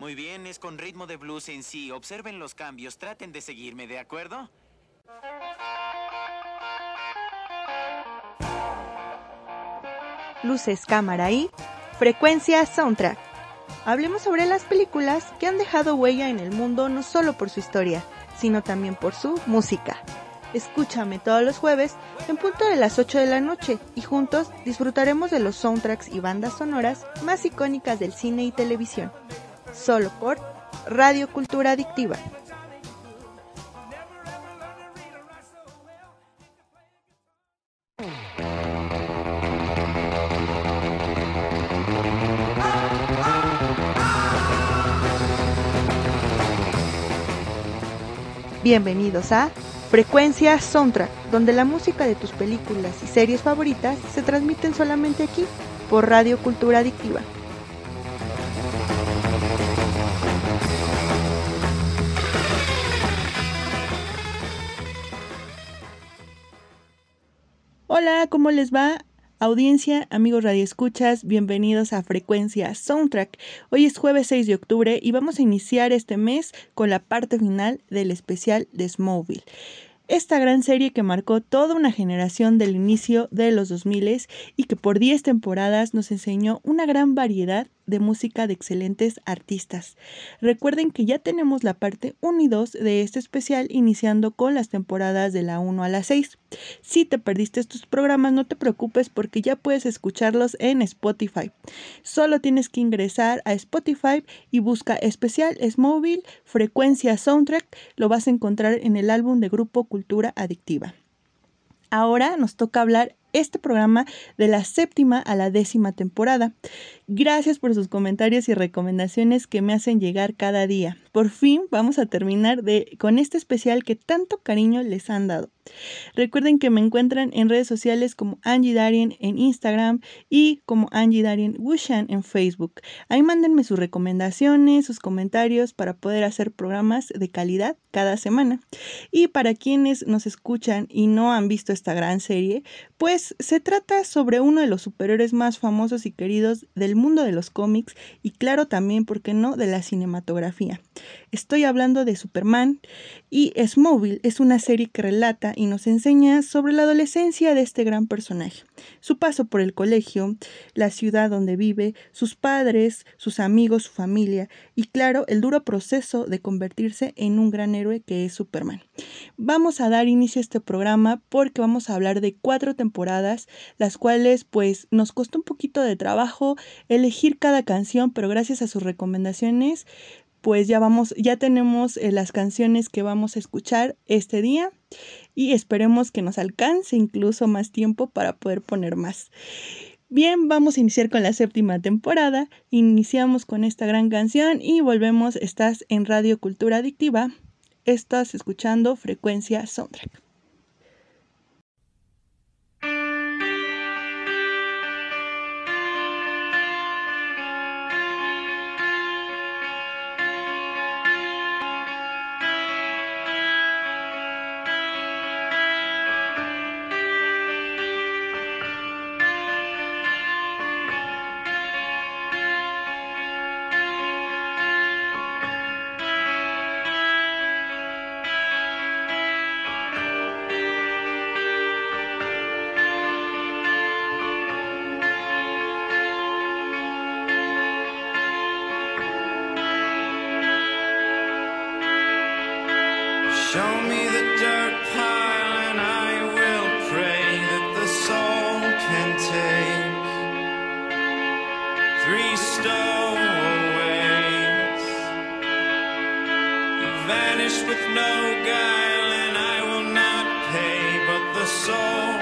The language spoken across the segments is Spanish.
Muy bien, es con ritmo de blues en sí. Observen los cambios, traten de seguirme, ¿de acuerdo? Luces, cámara y frecuencia soundtrack. Hablemos sobre las películas que han dejado huella en el mundo no solo por su historia, sino también por su música. Escúchame todos los jueves en punto de las 8 de la noche y juntos disfrutaremos de los soundtracks y bandas sonoras más icónicas del cine y televisión. Solo por Radio Cultura Adictiva. Bienvenidos a Frecuencia Soundtrack, donde la música de tus películas y series favoritas se transmiten solamente aquí, por Radio Cultura Adictiva. Hola, ¿cómo les va? Audiencia, amigos radioescuchas, bienvenidos a Frecuencia Soundtrack. Hoy es jueves 6 de octubre y vamos a iniciar este mes con la parte final del especial de Smallville esta gran serie que marcó toda una generación del inicio de los 2000 y que por 10 temporadas nos enseñó una gran variedad de música de excelentes artistas. Recuerden que ya tenemos la parte 1 y 2 de este especial iniciando con las temporadas de la 1 a la 6. Si te perdiste estos programas no te preocupes porque ya puedes escucharlos en Spotify. Solo tienes que ingresar a Spotify y busca especial Smóvil frecuencia soundtrack. Lo vas a encontrar en el álbum de grupo Cultura Adictiva. Ahora nos toca hablar este programa de la séptima a la décima temporada. Gracias por sus comentarios y recomendaciones que me hacen llegar cada día. Por fin vamos a terminar de, con este especial que tanto cariño les han dado. Recuerden que me encuentran en redes sociales como Angie Darien en Instagram y como Angie Darien Wushan en Facebook. Ahí mándenme sus recomendaciones, sus comentarios para poder hacer programas de calidad cada semana. Y para quienes nos escuchan y no han visto esta gran serie, pues se trata sobre uno de los superhéroes más famosos y queridos del mundo de los cómics y claro también, ¿por qué no?, de la cinematografía. Estoy hablando de Superman y Smallville es una serie que relata y nos enseña sobre la adolescencia de este gran personaje, su paso por el colegio, la ciudad donde vive, sus padres, sus amigos, su familia y claro, el duro proceso de convertirse en un gran héroe que es Superman. Vamos a dar inicio a este programa porque vamos a hablar de cuatro temporadas, las cuales pues nos costó un poquito de trabajo elegir cada canción, pero gracias a sus recomendaciones pues ya vamos, ya tenemos eh, las canciones que vamos a escuchar este día y esperemos que nos alcance incluso más tiempo para poder poner más. Bien, vamos a iniciar con la séptima temporada. Iniciamos con esta gran canción y volvemos. Estás en Radio Cultura Adictiva. Estás escuchando Frecuencia Soundtrack. take three stowaways. You vanish with no guile, and I will not pay, but the soul.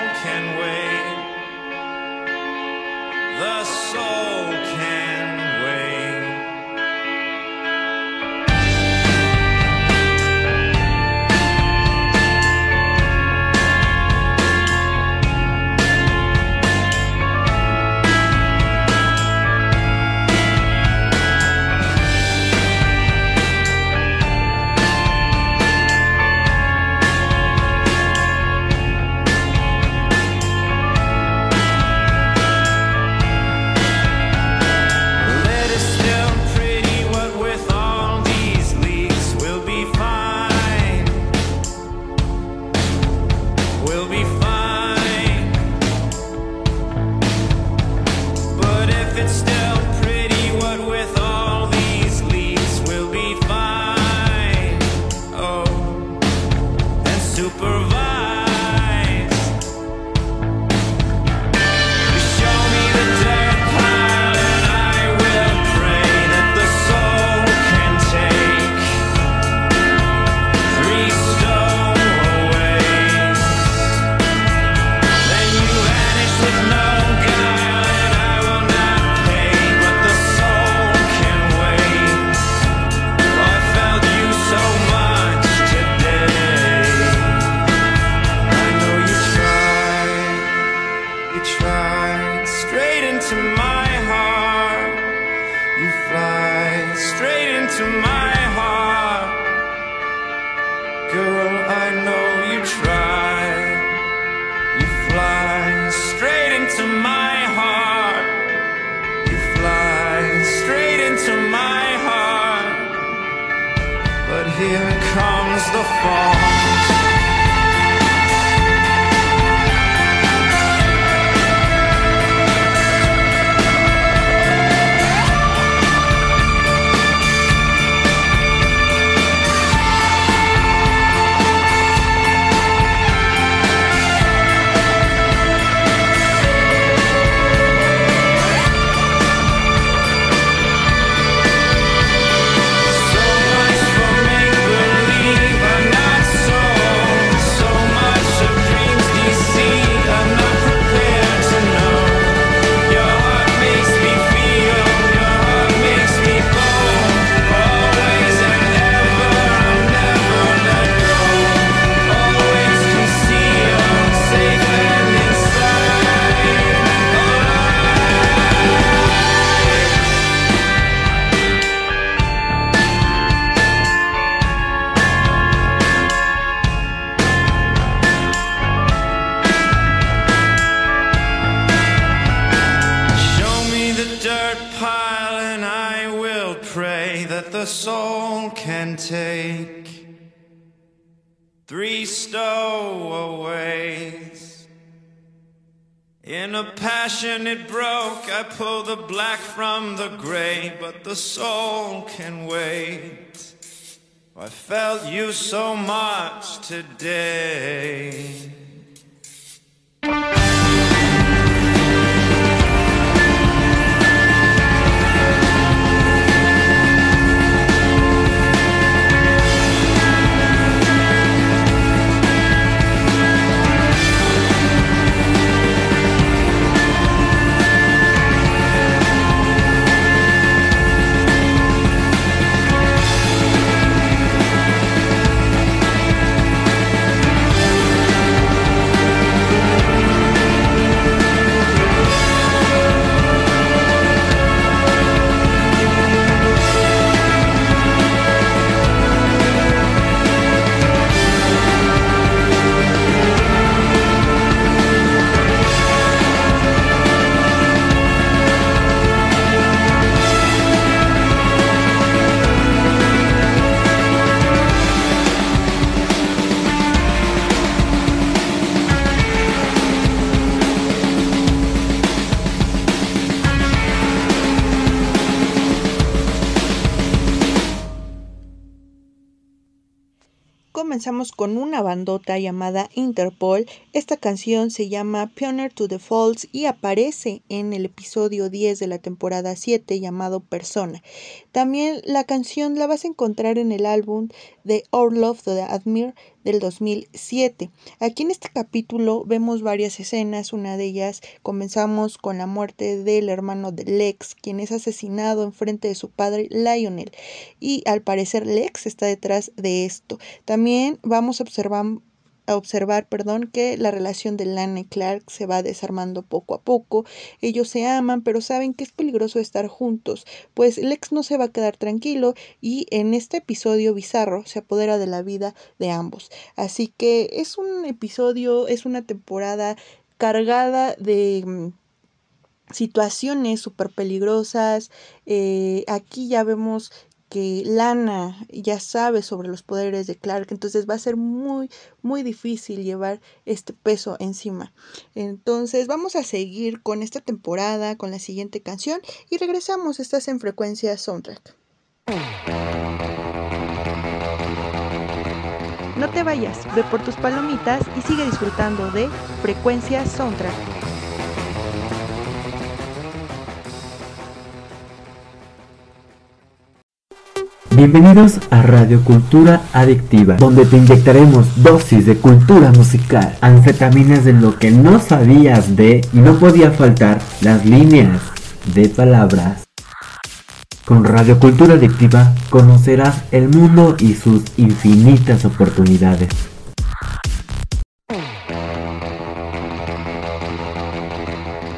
Here comes the fall. I pull the black from the gray, but the soul can wait. I felt you so much today. sa Con una bandota llamada Interpol. Esta canción se llama Pioneer to the Falls y aparece en el episodio 10 de la temporada 7 llamado Persona. También la canción la vas a encontrar en el álbum de Our Love to the Admire del 2007. Aquí en este capítulo vemos varias escenas, una de ellas comenzamos con la muerte del hermano de Lex, quien es asesinado en frente de su padre Lionel y al parecer Lex está detrás de esto. También vamos a observar a observar, perdón, que la relación de Lana y Clark se va desarmando poco a poco. Ellos se aman, pero saben que es peligroso estar juntos, pues Lex no se va a quedar tranquilo y en este episodio bizarro se apodera de la vida de ambos. Así que es un episodio, es una temporada cargada de mm, situaciones súper peligrosas. Eh, aquí ya vemos que Lana ya sabe sobre los poderes de Clark, entonces va a ser muy, muy difícil llevar este peso encima. Entonces vamos a seguir con esta temporada, con la siguiente canción y regresamos, estás en frecuencia soundtrack. No te vayas, ve por tus palomitas y sigue disfrutando de frecuencia soundtrack. Bienvenidos a Radio Cultura Adictiva, donde te inyectaremos dosis de cultura musical, anfetaminas de lo que no sabías de y no podía faltar las líneas de palabras. Con Radio Cultura Adictiva conocerás el mundo y sus infinitas oportunidades.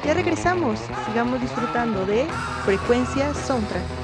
Ya regresamos, sigamos disfrutando de frecuencia soundtrack.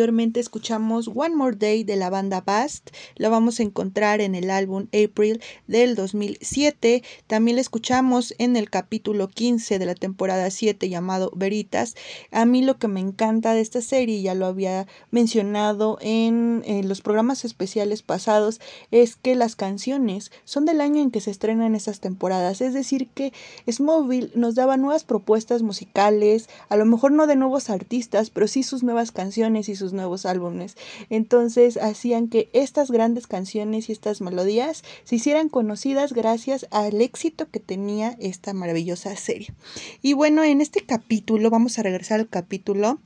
Anteriormente escuchamos One More Day de la banda Bast, lo vamos a encontrar en el álbum April del 2007, también la escuchamos en el capítulo 15 de la temporada 7 llamado Veritas. A mí lo que me encanta de esta serie, ya lo había mencionado en, los programas especiales pasados, es que las canciones son del año en que se estrenan esas temporadas, es decir que Smallville nos daba nuevas propuestas musicales, a lo mejor no de nuevos artistas, pero sí sus nuevas canciones y sus nuevos álbumes. Entonces hacían que estas grandes canciones y estas melodías se hicieran conocidas gracias al éxito que tenía esta maravillosa serie. Y bueno, en este capítulo, vamos a regresar al capítulo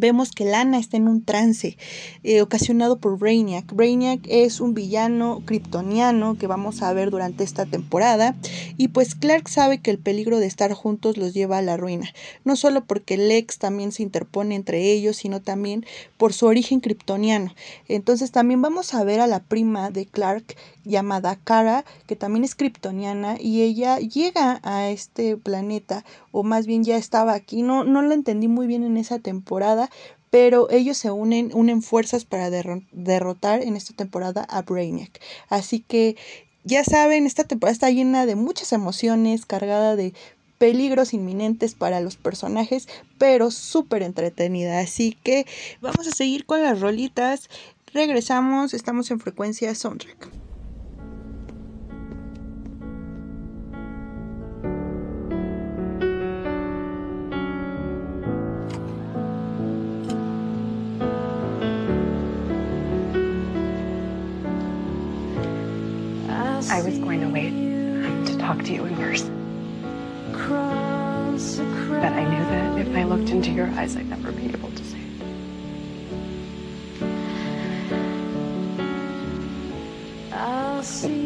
vemos que Lana está en un trance eh, ocasionado por Brainiac. Brainiac es un villano kryptoniano que vamos a ver durante esta temporada y pues Clark sabe que el peligro de estar juntos los lleva a la ruina, no solo porque Lex también se interpone entre ellos, sino también por su origen kryptoniano. Entonces también vamos a ver a la prima de Clark llamada Kara, que también es kryptoniana y ella llega a este planeta o más bien ya estaba aquí, no no lo entendí muy bien en esa temporada, pero ellos se unen, unen fuerzas para derro- derrotar en esta temporada a Brainiac. Así que ya saben, esta temporada está llena de muchas emociones, cargada de peligros inminentes para los personajes, pero súper entretenida. Así que vamos a seguir con las rolitas. Regresamos, estamos en frecuencia soundtrack. I was going to wait to talk to you in person. But I knew that if I looked into your eyes, I'd never be able to say it.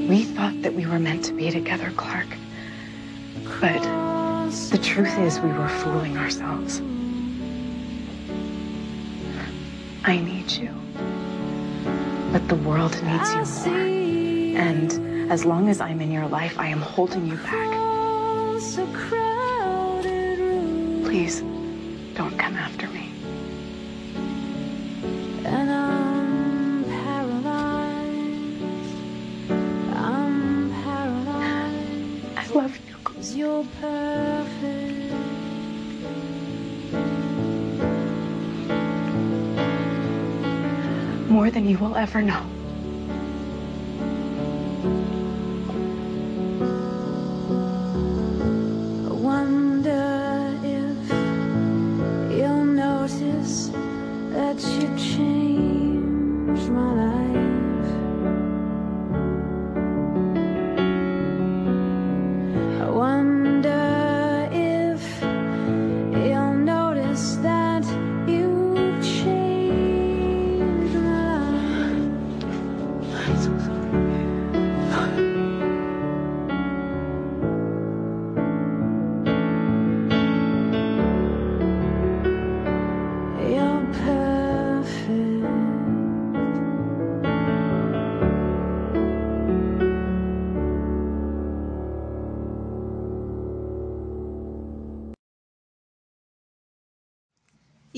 We thought that we were meant to be together, Clark. But the truth is, we were fooling ourselves. I need you. But the world needs you more. And as long as I'm in your life, I am holding you back. Please, don't come after me. And I'm paralyzed. I'm paralyzed. I love you. 'cause you're perfect. More than you will ever know.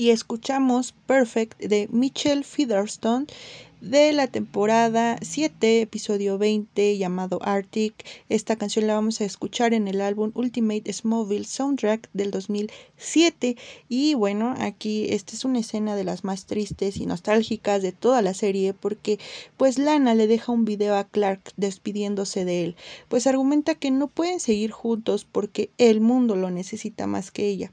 Y escuchamos Perfect de Mitchell Featherstone de la temporada 7, episodio 20, llamado Arctic. Esta canción la vamos a escuchar en el álbum Ultimate Smallville Soundtrack del 2007. Y bueno, aquí esta es una escena de las más tristes y nostálgicas de toda la serie porque pues Lana le deja un video a Clark despidiéndose de él. Pues argumenta que no pueden seguir juntos porque el mundo lo necesita más que ella.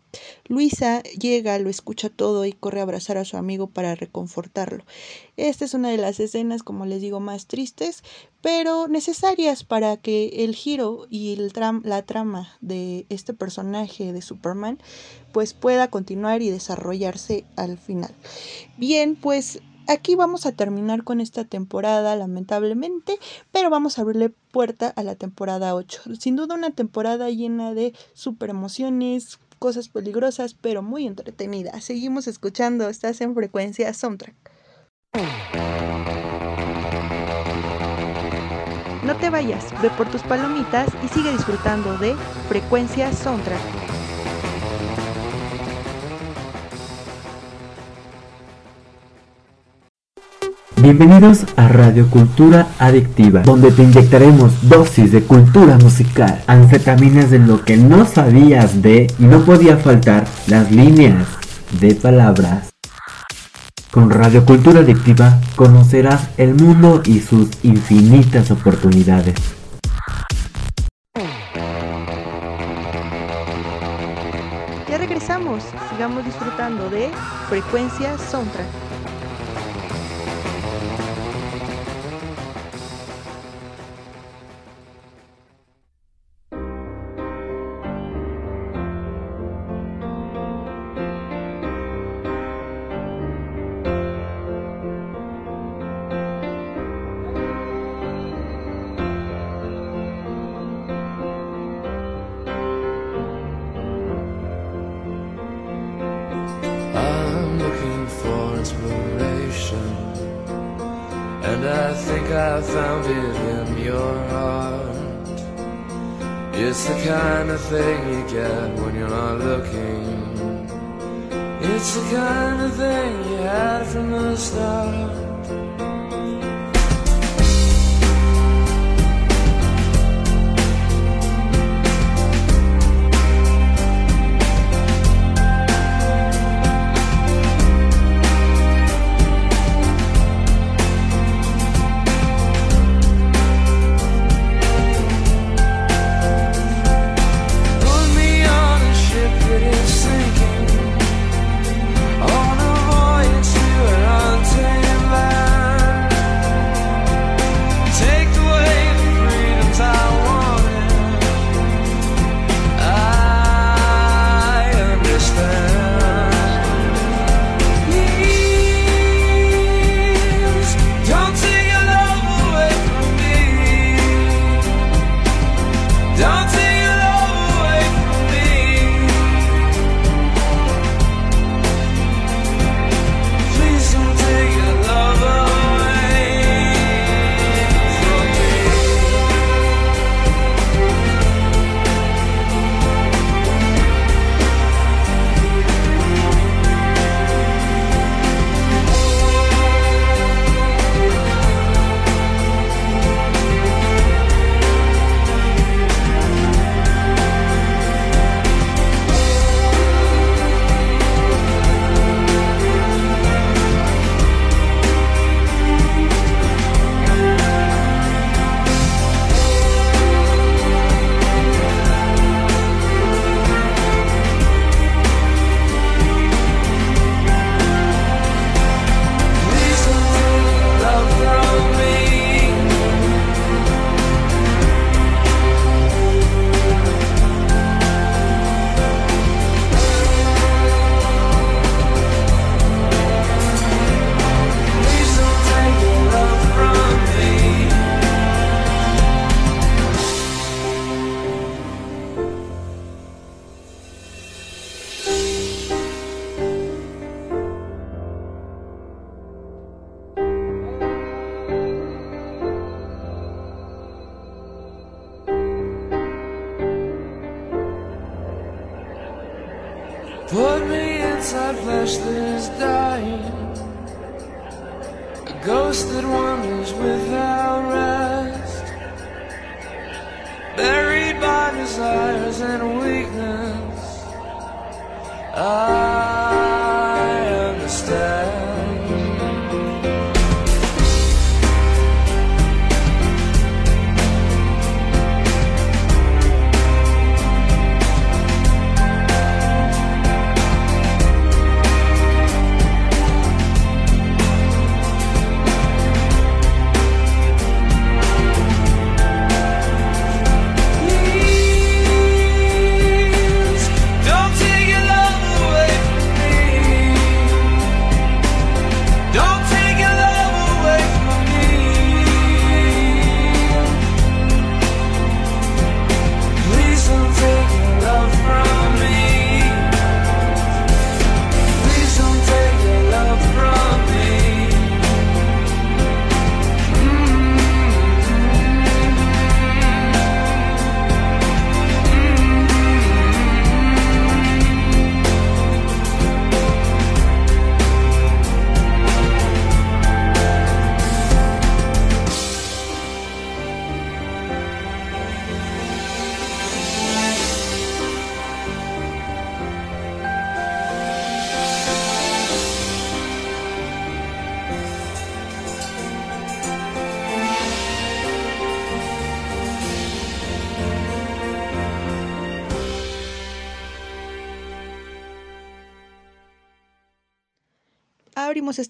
Luisa llega, lo escucha todo y corre a abrazar a su amigo para reconfortarlo. Esta es una de las escenas, como les digo, más tristes, pero necesarias para que el giro y la trama de este personaje de Superman pues pueda continuar y desarrollarse al final. Bien, pues aquí vamos a terminar con esta temporada, lamentablemente, pero vamos a abrirle puerta a la temporada 8. Sin duda una temporada llena de super emociones, cosas peligrosas, pero muy entretenida. Seguimos escuchando, estás en frecuencia soundtrack. No te vayas, ve por tus palomitas y sigue disfrutando de frecuencia soundtrack. Bienvenidos a Radio Cultura Adictiva, donde te inyectaremos dosis de cultura musical, anfetaminas de lo que no sabías de y no podía faltar las líneas de palabras. Con Radio Cultura Adictiva conocerás el mundo y sus infinitas oportunidades. Ya regresamos, sigamos disfrutando de frecuencia soundtrack.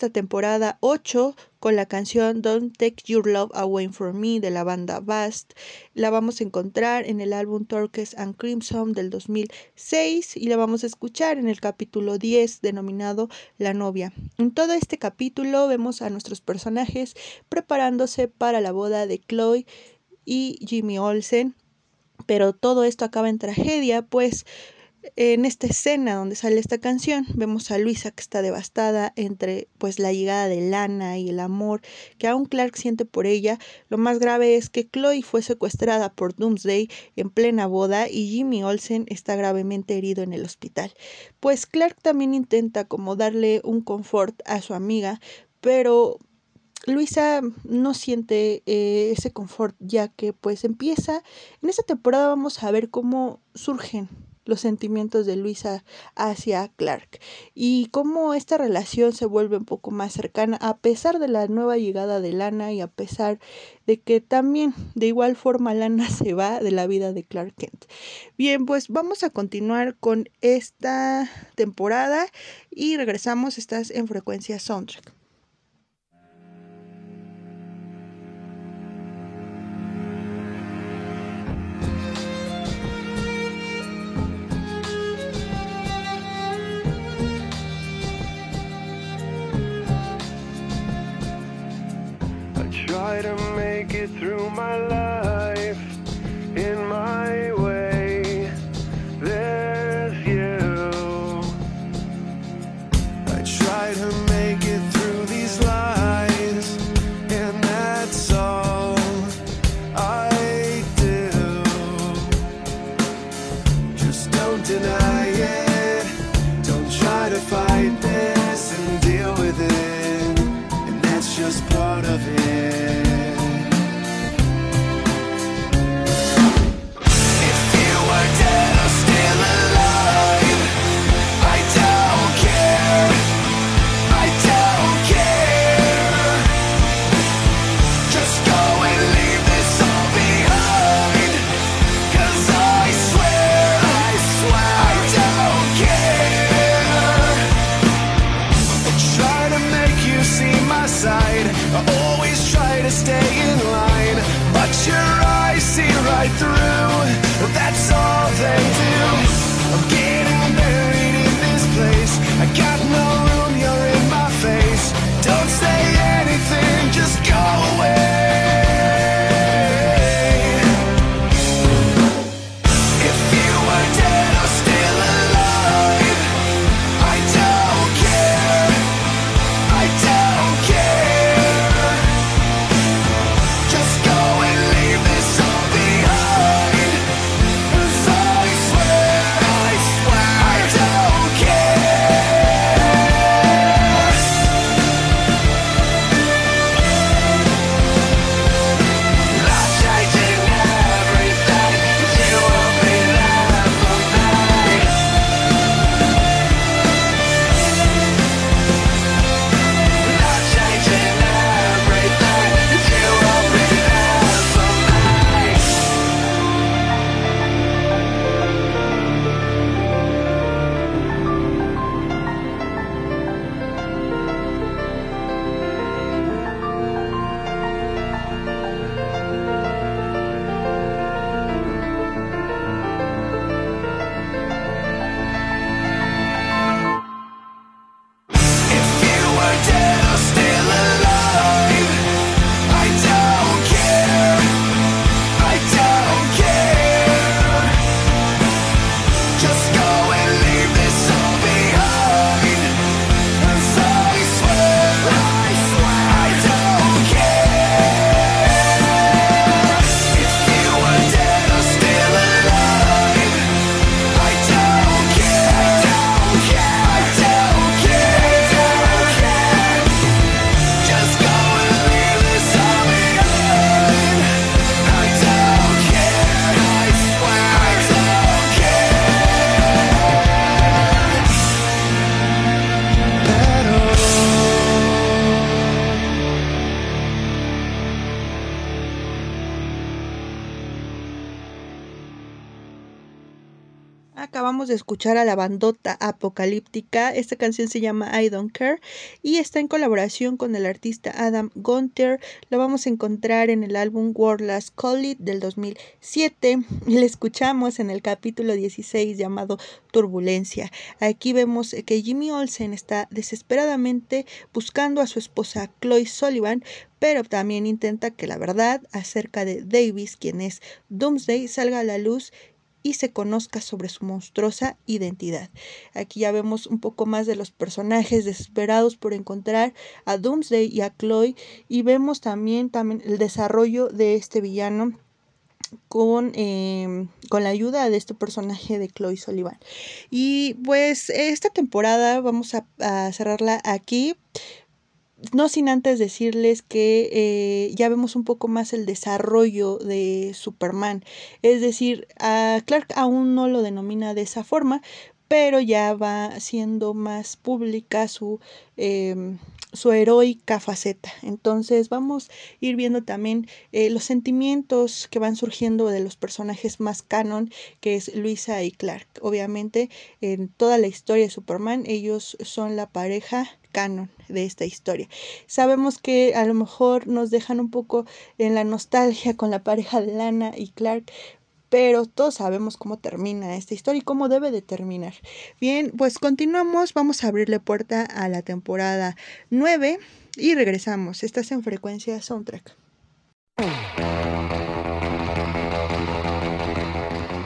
Esta temporada 8 con la canción Don't Take Your Love Away From Me de la banda Bast. La vamos a encontrar en el álbum Turquoise and Crimson del 2006 y la vamos a escuchar en el capítulo 10 denominado La novia. En todo este capítulo vemos a nuestros personajes preparándose para la boda de Chloe y Jimmy Olsen. Pero todo esto acaba en tragedia, pues en esta escena donde sale esta canción vemos a Luisa que está devastada entre pues la llegada de Lana y el amor que aún Clark siente por ella. Lo más grave es que Chloe fue secuestrada por Doomsday en plena boda y Jimmy Olsen está gravemente herido en el hospital. Pues Clark también intenta como darle un confort a su amiga, pero Luisa no siente eh, ese confort ya que pues empieza en esta temporada vamos a ver cómo surgen los sentimientos de Luisa hacia Clark y cómo esta relación se vuelve un poco más cercana a pesar de la nueva llegada de Lana y a pesar de que también de igual forma Lana se va de la vida de Clark Kent. Bien, pues vamos a continuar con esta temporada y regresamos, estás en frecuencia soundtrack. Try to make it through my life in my way. Escuchar a la bandota apocalíptica. Esta canción se llama I Don't Care y está en colaboración con el artista Adam Gunter. Lo vamos a encontrar en el álbum World Last Call It del 2007 y la escuchamos en el capítulo 16 llamado Turbulencia. Aquí vemos que Jimmy Olsen está desesperadamente buscando a su esposa Chloe Sullivan, pero también intenta que la verdad acerca de Davis, quien es Doomsday, salga a la luz y se conozca sobre su monstruosa identidad. Aquí ya vemos un poco más de los personajes desesperados por encontrar a Doomsday y a Chloe y vemos también, también el desarrollo de este villano con, eh, con la ayuda de este personaje de Chloe Sullivan. Y pues esta temporada vamos a cerrarla aquí no sin antes decirles que eh, ya vemos un poco más el desarrollo de Superman. Es decir, a Clark aún no lo denomina de esa forma, pero ya va siendo más pública su, eh, su heroica faceta. Entonces vamos a ir viendo también eh, los sentimientos que van surgiendo de los personajes más canon, que es Luisa y Clark. Obviamente en toda la historia de Superman ellos son la pareja canon de esta historia. Sabemos que a lo mejor nos dejan un poco en la nostalgia con la pareja de Lana y Clark, pero todos sabemos cómo termina esta historia y cómo debe de terminar. Bien, pues continuamos, vamos a abrirle puerta a la temporada 9 y regresamos. Estás en frecuencia soundtrack.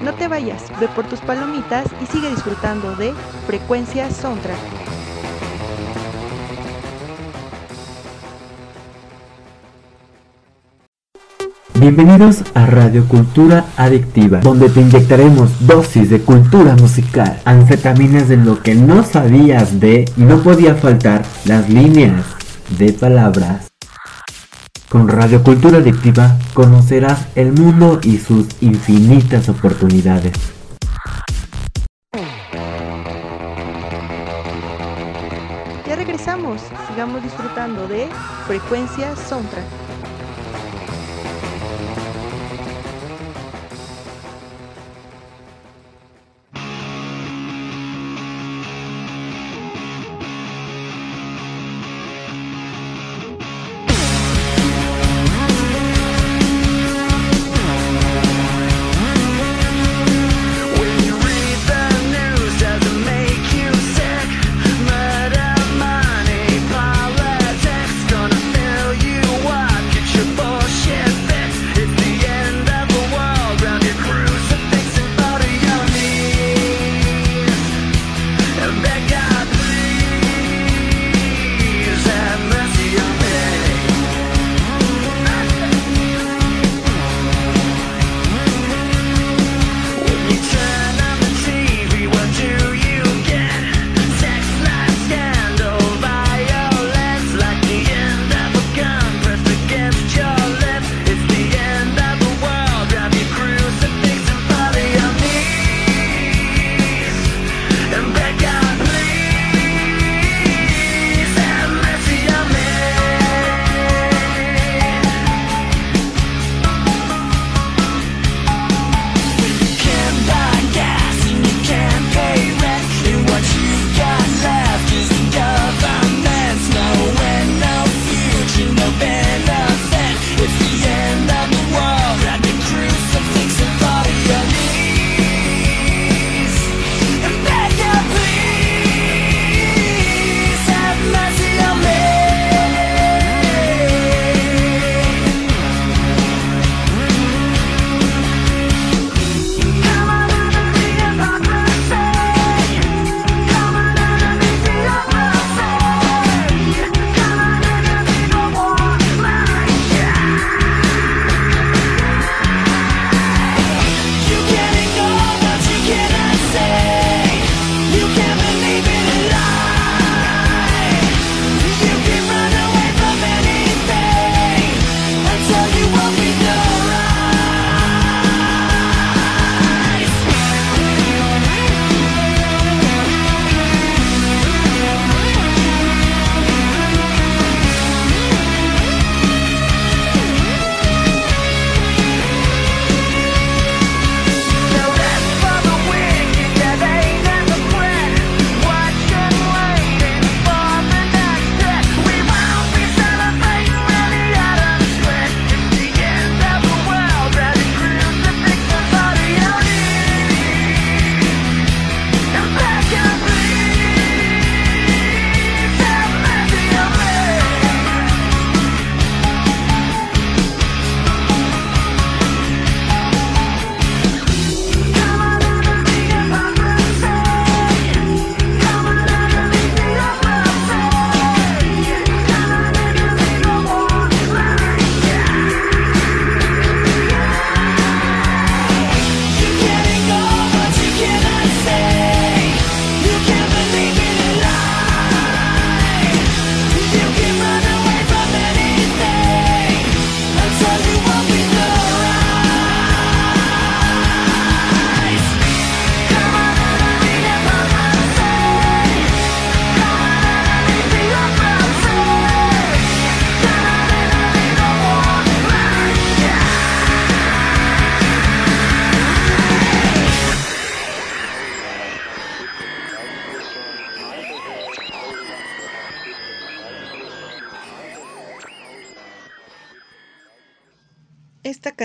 No te vayas, ve por tus palomitas y sigue disfrutando de frecuencia soundtrack. Bienvenidos a Radio Cultura Adictiva, donde te inyectaremos dosis de cultura musical, anfetaminas de lo que no sabías de y no podía faltar las líneas de palabras. Con Radio Cultura Adictiva conocerás el mundo y sus infinitas oportunidades. Ya regresamos, sigamos disfrutando de frecuencia soundtrack.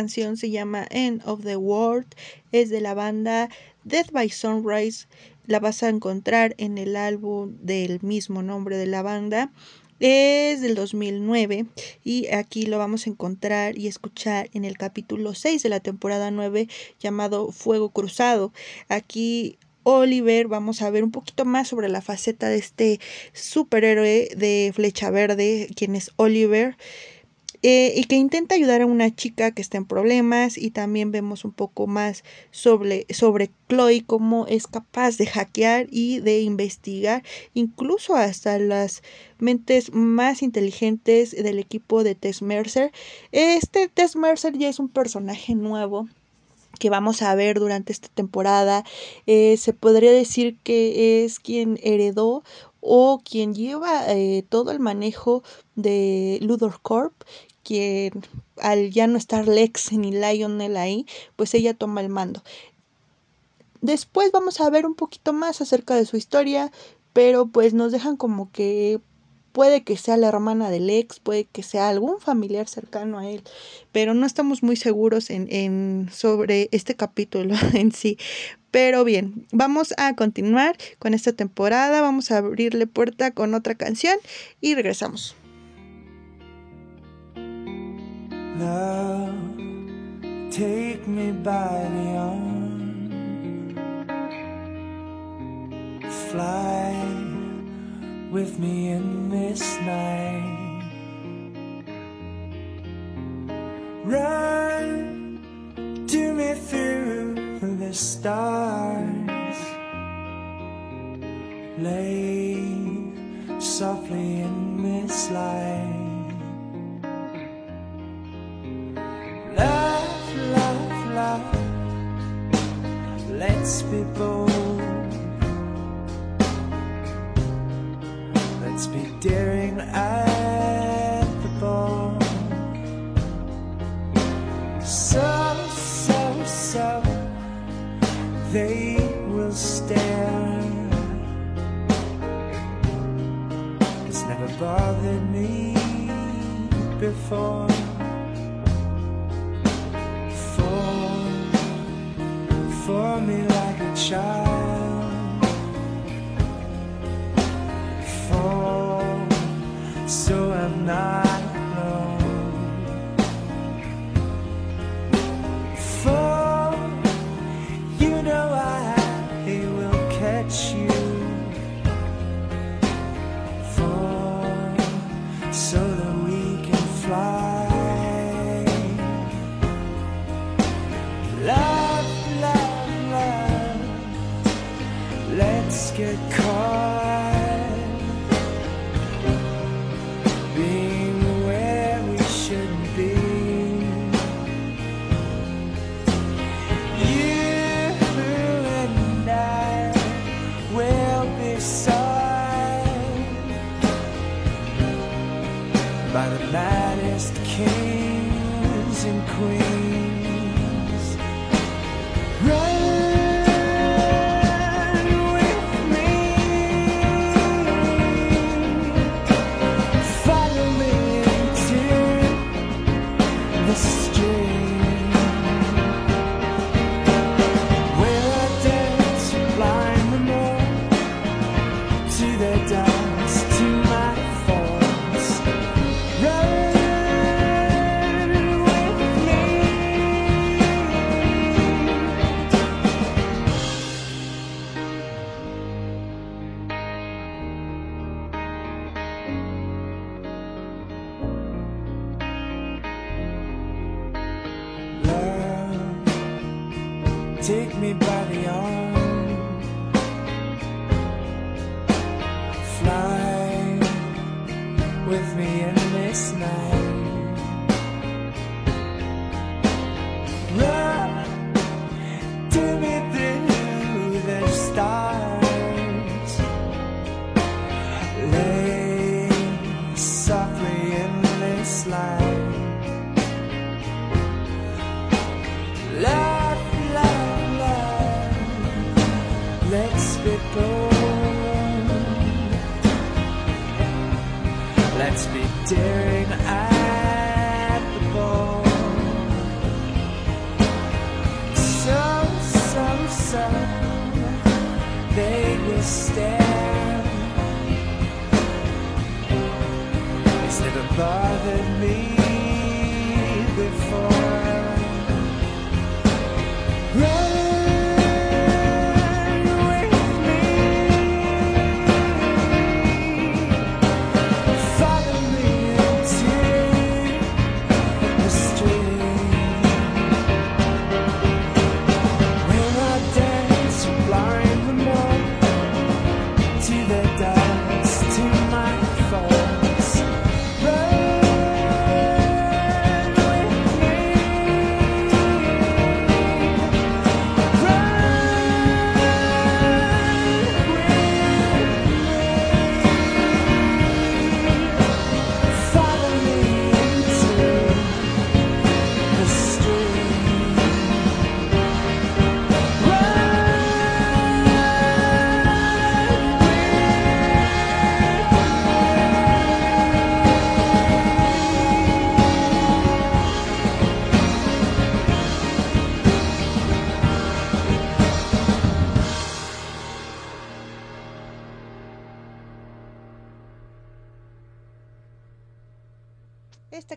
Canción se llama End of the World, es de la banda Death by Sunrise. La vas a encontrar en el álbum del mismo nombre de la banda. Es del 2009 y aquí lo vamos a encontrar y escuchar en el capítulo 6 de la temporada 9 llamado Fuego Cruzado. Aquí Oliver vamos a ver un poquito más sobre la faceta de este superhéroe de Flecha Verde, quien es Oliver. Eh, y que intenta ayudar a una chica que está en problemas y también vemos un poco más sobre, sobre Chloe, cómo es capaz de hackear y de investigar incluso hasta las mentes más inteligentes del equipo de Tess Mercer. Este Tess Mercer ya es un personaje nuevo que vamos a ver durante esta temporada. Eh, se podría decir que es quien heredó o quien lleva eh, todo el manejo de Ludor Corp, quien al ya no estar Lex ni Lionel ahí, pues ella toma el mando. Después vamos a ver un poquito más acerca de su historia, pero pues nos dejan como que puede que sea la hermana del ex, puede que sea algún familiar cercano a él, pero no estamos muy seguros en, en sobre este capítulo en sí. Pero bien, vamos a continuar con esta temporada, vamos a abrirle puerta con otra canción y regresamos. Love, take me by the arm. Fly with me in this night. Run to me through the stars. Lay softly in this light. Love, love, love. Let's be bold. Let's be daring at the ball. So, so, so. They will stare. It's never bothered me before. For me like a child. Fall so I'm not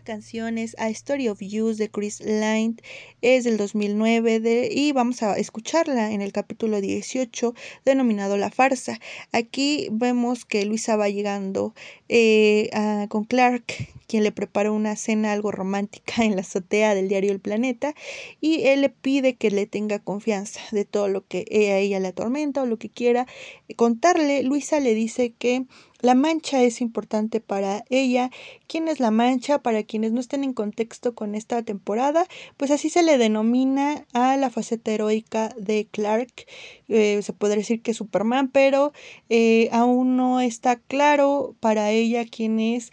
Esta canción es A Story of You de Chris Lind, es del 2009 de- y vamos a escucharla en el capítulo 18 denominado La Farsa. Aquí vemos que Luisa va llegando eh, con Clark, quien le prepara una cena algo romántica en la azotea del diario El Planeta y él le pide que le tenga confianza de todo lo que a ella le atormenta o lo que quiera contarle. Luisa le dice que la mancha es importante para ella. ¿Quién es la mancha? Para quienes no estén en contexto con esta temporada, pues así se le denomina a la faceta heroica de Clark. Eh, se podría decir que Superman, pero eh, aún no está claro para ella quién es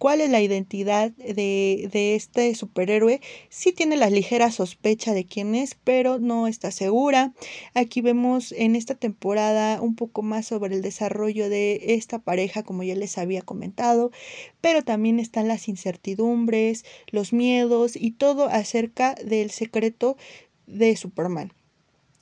cuál es la identidad de, de este superhéroe. Sí tiene la ligera sospecha de quién es, pero no está segura. Aquí vemos en esta temporada un poco más sobre el desarrollo de esta pareja, como ya les había comentado, pero también están las incertidumbres, los miedos y todo acerca del secreto de Superman.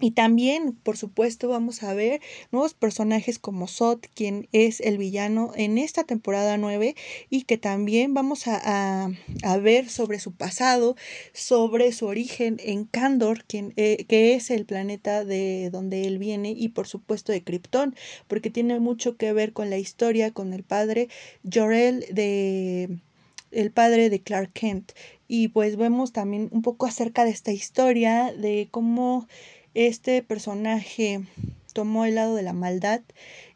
Y también, por supuesto, vamos a ver nuevos personajes como Sot, quien es el villano en esta temporada 9 y que también vamos a, a- a ver sobre su pasado, sobre su origen en Kandor, quien, eh, que es el planeta de donde él viene y por supuesto de Krypton, porque tiene mucho que ver con la historia, con el padre Jor-El de el padre de Clark Kent. Y pues vemos también un poco acerca de esta historia, de cómo este personaje tomó el lado de la maldad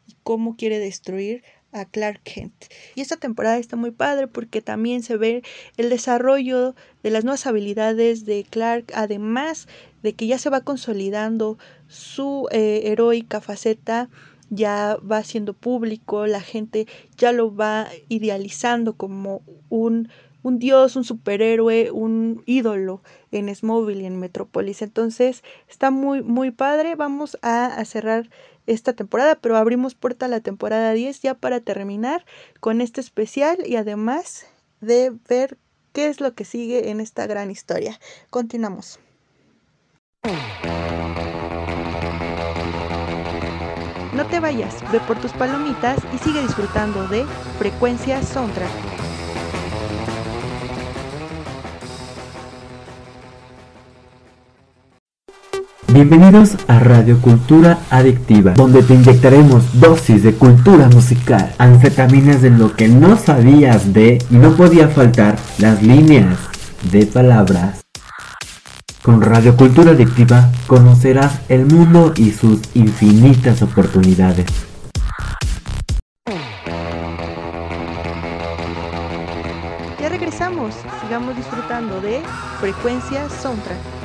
y cómo quiere destruir a Clark Kent. Y esta temporada está muy padre porque también se ve el desarrollo de las nuevas habilidades de Clark, además de que ya se va consolidando su eh, heroica faceta ya va siendo público, la gente ya lo va idealizando como un, un dios, un superhéroe, un ídolo en Smallville y en Metropolis. Entonces está muy, muy padre. Vamos a, a cerrar esta temporada, pero abrimos puerta a la temporada 10 ya para terminar con este especial y además de ver qué es lo que sigue en esta gran historia. Continuamos. No te vayas, ve por tus palomitas y sigue disfrutando de Frecuencia Soundtrack. Bienvenidos a Radio Cultura Adictiva, donde te inyectaremos dosis de cultura musical, anfetaminas de lo que no sabías de y no podía faltar las líneas de palabras. Con Radio Cultura Adictiva conocerás el mundo y sus infinitas oportunidades. Ya regresamos, sigamos disfrutando de Frecuencia Soundtrack.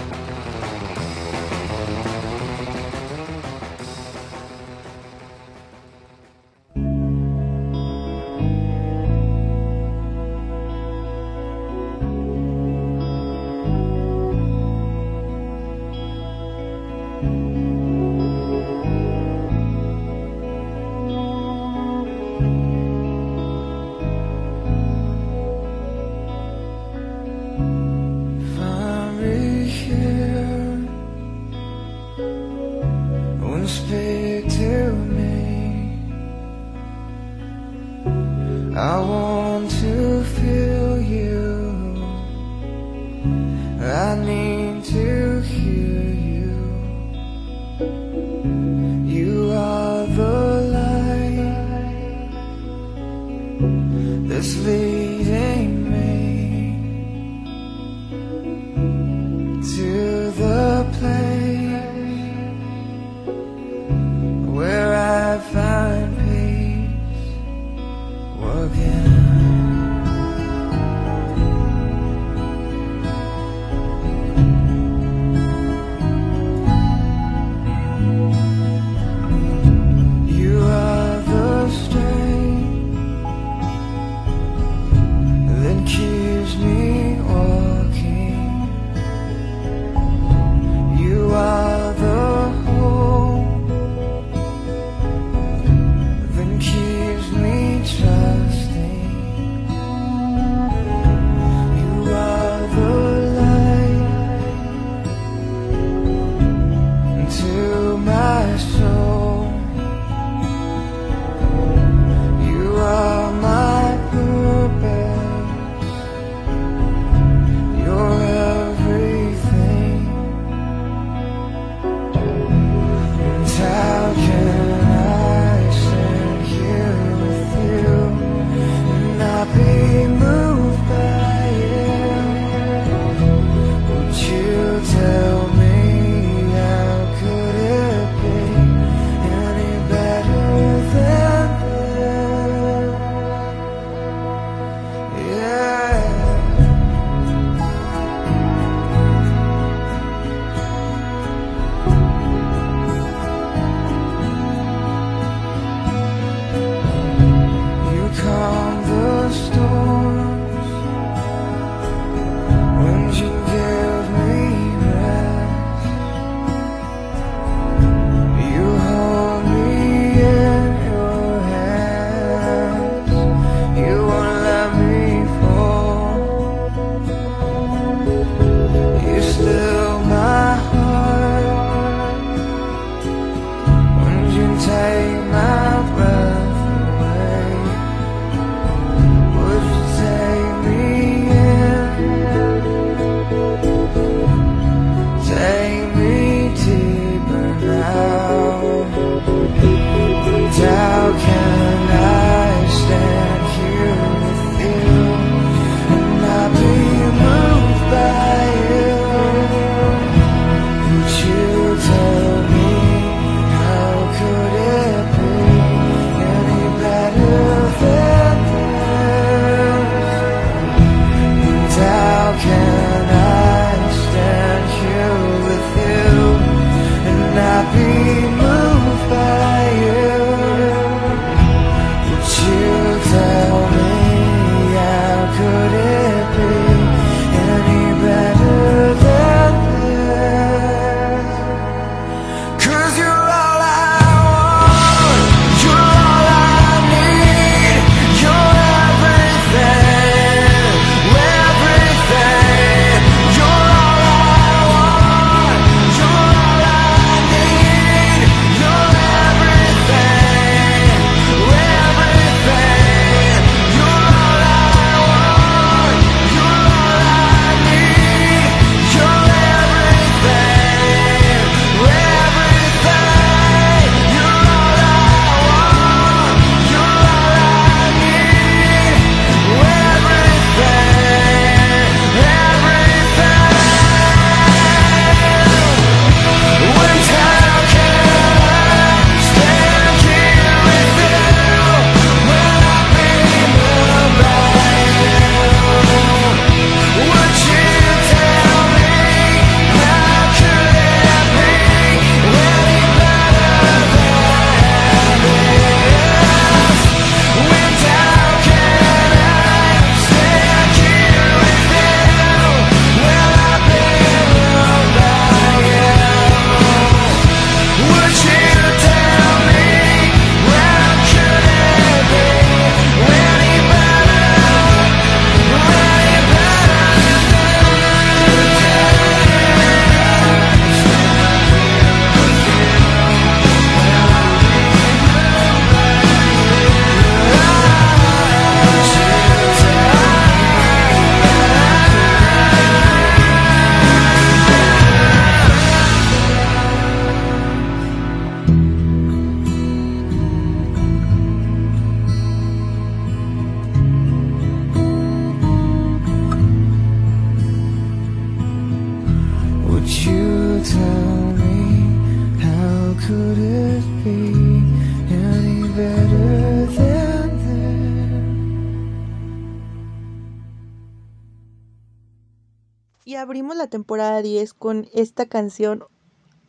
Temporada 10 con esta canción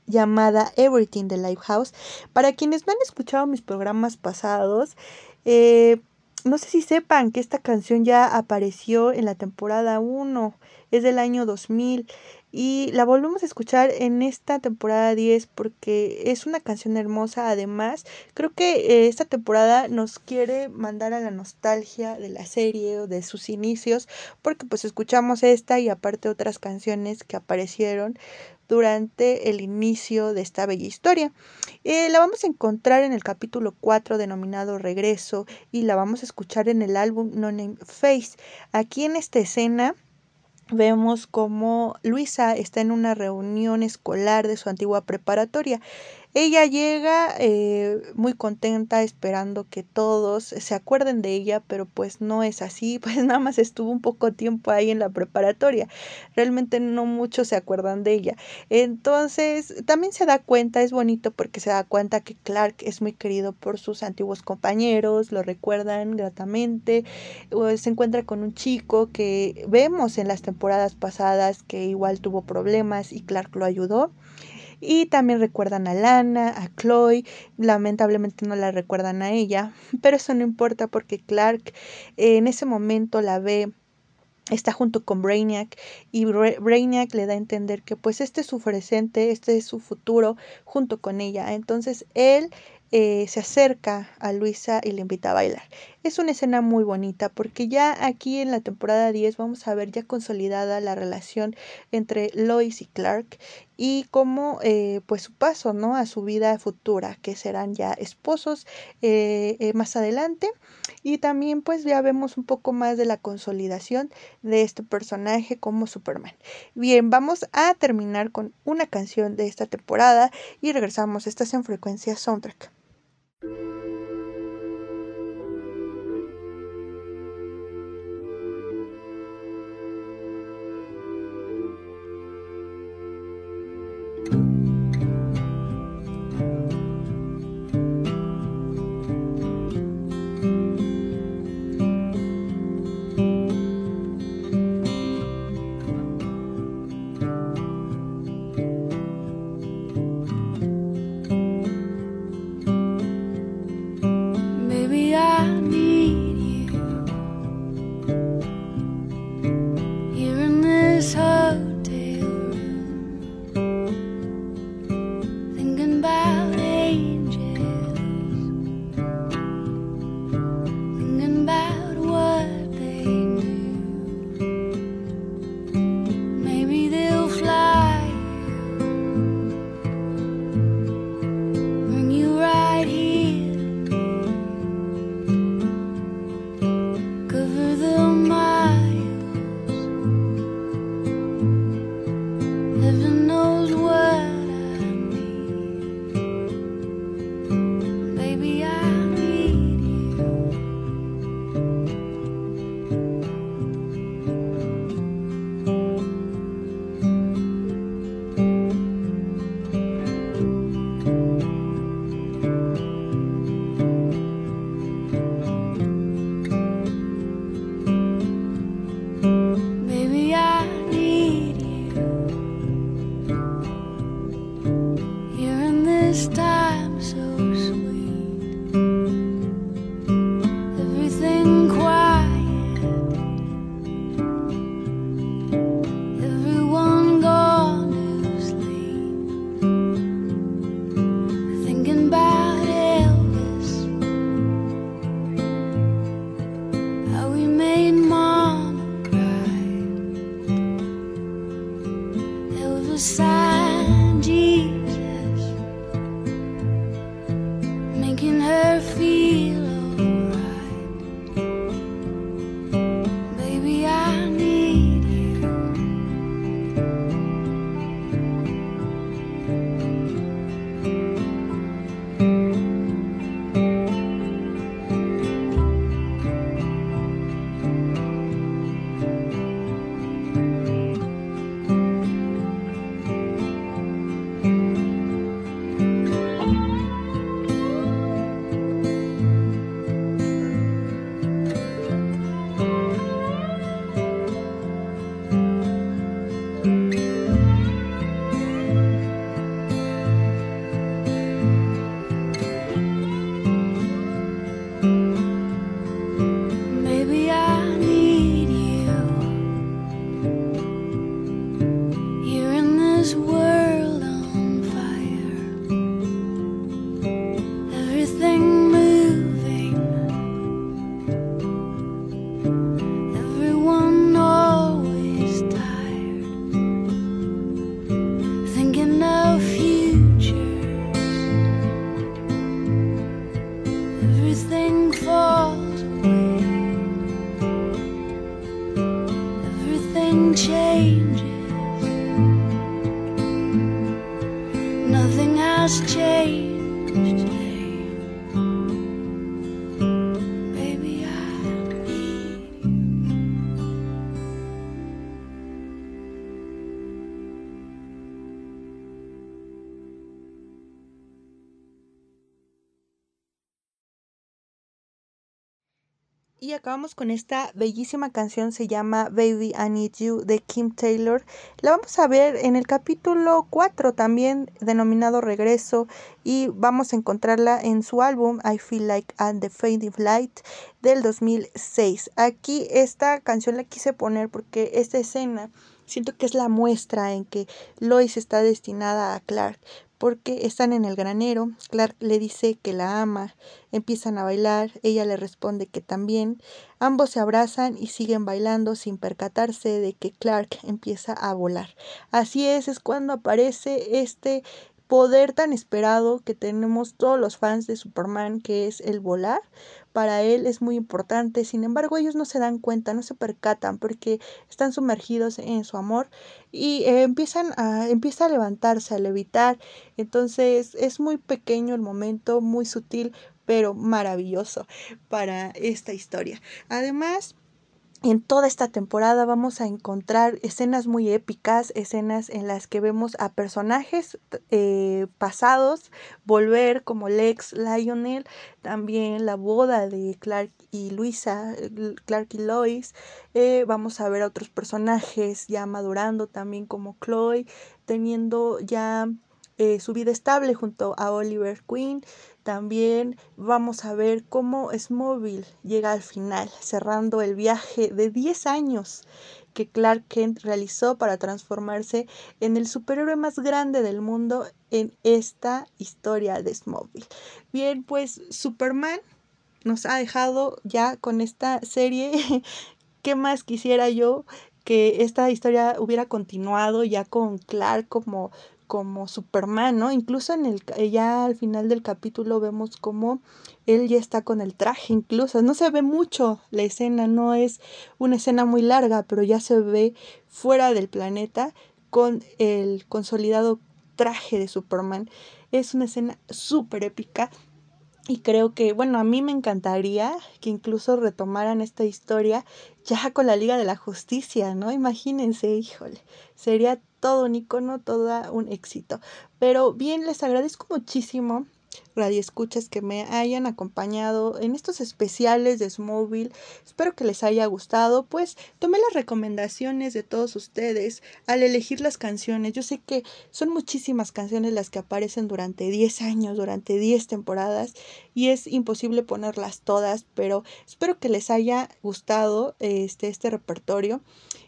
llamada Everything de Lifehouse. Para quienes no han escuchado mis programas pasados, eh, no sé si sepan que esta canción ya apareció en la temporada 1, es del año 2000 y la volvemos a escuchar en esta temporada 10 porque es una canción hermosa. Además, creo que eh, esta temporada nos quiere mandar a la nostalgia de la serie o de sus inicios porque pues escuchamos esta y aparte otras canciones que aparecieron durante el inicio de esta bella historia. Eh, la vamos a encontrar en el capítulo 4 denominado Regreso y la vamos a escuchar en el álbum No Name Face. Aquí en esta escena vemos como Luisa está en una reunión escolar de su antigua preparatoria. Ella llega eh, muy contenta esperando que todos se acuerden de ella, pero pues no es así, pues nada más estuvo un poco tiempo ahí en la preparatoria. Realmente no muchos se acuerdan de ella. Entonces también se da cuenta, es bonito porque se da cuenta que Clark es muy querido por sus antiguos compañeros, lo recuerdan gratamente, se encuentra con un chico que vemos en las temporadas pasadas que igual tuvo problemas y Clark lo ayudó. Y también recuerdan a Lana, a Chloe, lamentablemente no la recuerdan a ella, pero eso no importa porque Clark eh, en ese momento la ve está junto con Brainiac y Bra- Brainiac le da a entender que pues este es su presente, este es su futuro junto con ella. Entonces él eh, se acerca a Luisa y le invita a bailar. Es una escena muy bonita porque ya aquí en la temporada 10 vamos a ver ya consolidada la relación entre Lois y Clark y cómo eh, pues su paso no a su vida futura que serán ya esposos eh, eh, más adelante y también pues ya vemos un poco más de la consolidación de este personaje como Superman. Bien, vamos a terminar con una canción de esta temporada y regresamos. Estás en frecuencia soundtrack. Y acabamos con esta bellísima canción, se llama Baby I Need You de Kim Taylor. La vamos a ver en el capítulo 4 también denominado Regreso y vamos a encontrarla en su álbum I Feel Like I'm the Fading Light del 2006. Aquí esta canción la quise poner porque esta escena siento que es la muestra en que Lois está destinada a Clark porque están en el granero, Clark le dice que la ama, empiezan a bailar, ella le responde que también, ambos se abrazan y siguen bailando sin percatarse de que Clark empieza a volar. Así es, es cuando aparece este poder tan esperado que tenemos todos los fans de Superman, que es el volar. Para él es muy importante, sin embargo ellos no se dan cuenta, no se percatan porque están sumergidos en su amor y eh, empiezan a, empieza a levantarse, a levitar. Entonces es muy pequeño el momento, muy sutil, pero maravilloso para esta historia. Además, en toda esta temporada vamos a encontrar escenas muy épicas, escenas en las que vemos a personajes eh, pasados volver como Lex, Lionel, también la boda de Clark y Luisa, eh, Clark y Lois. Eh, vamos a ver a otros personajes ya madurando también como Chloe, teniendo ya su vida estable junto a Oliver Queen. También vamos a ver cómo Smallville llega al final, cerrando el viaje de 10 años que Clark Kent realizó para transformarse en el superhéroe más grande del mundo en esta historia de Smallville. Bien, pues Superman nos ha dejado ya con esta serie. ¿Qué más quisiera yo? que esta historia hubiera continuado ya con Clark como como Superman, ¿no? Incluso en el ya al final del capítulo vemos como él ya está con el traje, incluso no se ve mucho la escena, no es una escena muy larga, pero ya se ve fuera del planeta con el consolidado traje de Superman. Es una escena súper épica y creo que, bueno, a mí me encantaría que incluso retomaran esta historia ya con la Liga de la Justicia, ¿no? Imagínense, híjole, sería todo un icono, todo un éxito. Pero bien, les agradezco muchísimo radio escuchas que me hayan acompañado en estos especiales de Smallville. Espero que les haya gustado. Pues tomé las recomendaciones de todos ustedes al elegir las canciones. Yo sé que son muchísimas canciones las que aparecen durante 10 años, durante 10 temporadas y es imposible ponerlas todas, pero espero que les haya gustado este, este repertorio.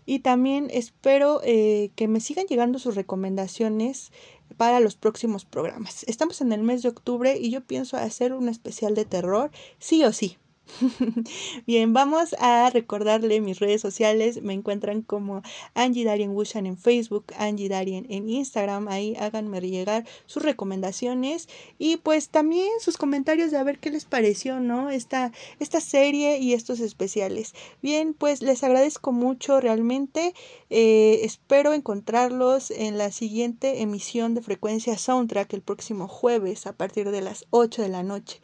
Y también espero eh, que me sigan llegando sus recomendaciones para los próximos programas. Estamos en el mes de octubre y yo pienso hacer un especial de terror, sí o sí. Bien, vamos a recordarle mis redes sociales. Me encuentran como Angie Darien Wushan en Facebook, Angie Darien en Instagram. Ahí háganme llegar sus recomendaciones y pues también sus comentarios de a ver qué les pareció, ¿no? Esta, esta serie y estos especiales. Bien, pues les agradezco mucho realmente. Eh, espero encontrarlos en la siguiente emisión de Frecuencia Soundtrack el próximo jueves a partir de las 8 de la noche.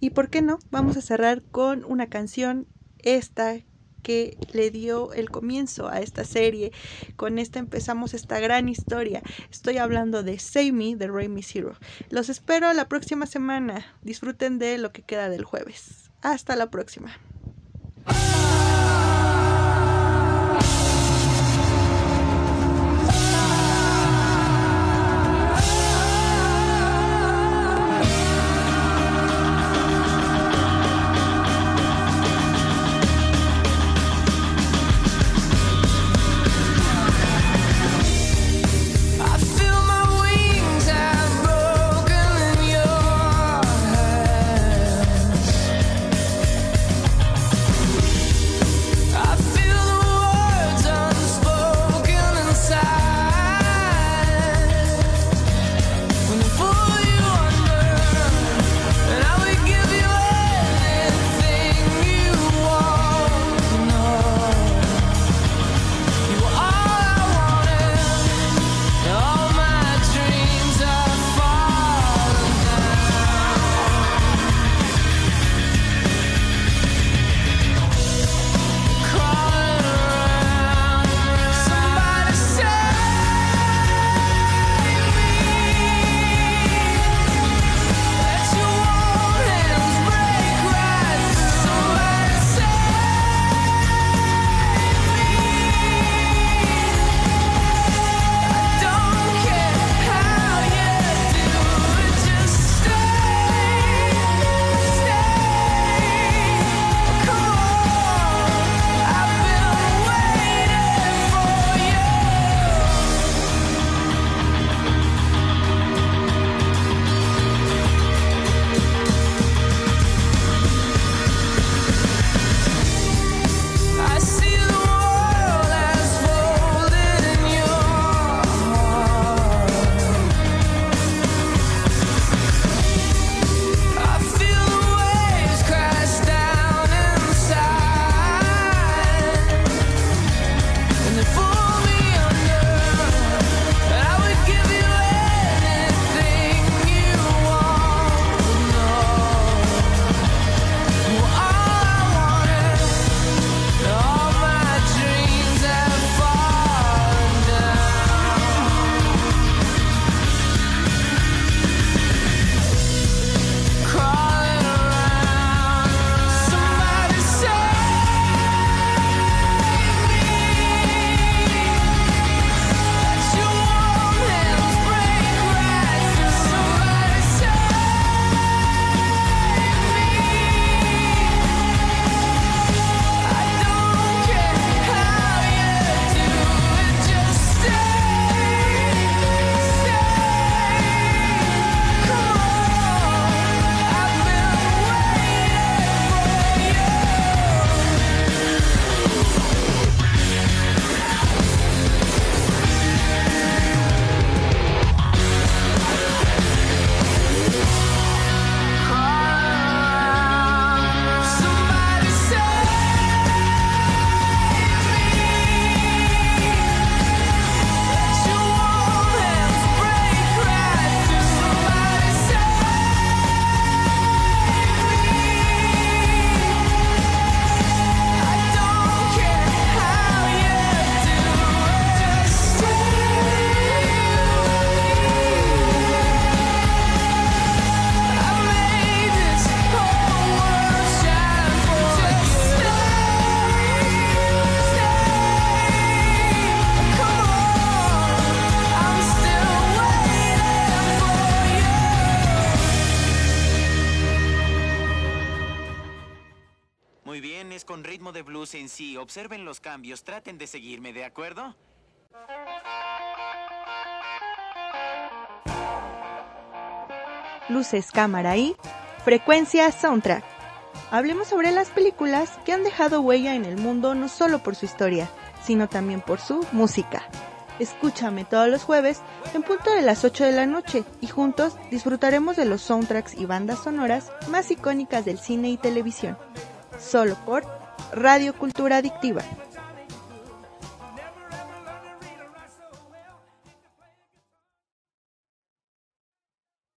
Y por qué no, vamos a cerrar con una canción, esta que le dio el comienzo a esta serie. Con esta empezamos esta gran historia. Estoy hablando de Save Me de Rey Zero. Los espero la próxima semana. Disfruten de lo que queda del jueves. Hasta la próxima. Traten de seguirme, ¿de acuerdo? Luces, cámara y frecuencia soundtrack. Hablemos sobre las películas que han dejado huella en el mundo no solo por su historia, sino también por su música. Escúchame todos los jueves en punto de las 8 de la noche y juntos disfrutaremos de los soundtracks y bandas sonoras más icónicas del cine y televisión. Solo por Radio Cultura Adictiva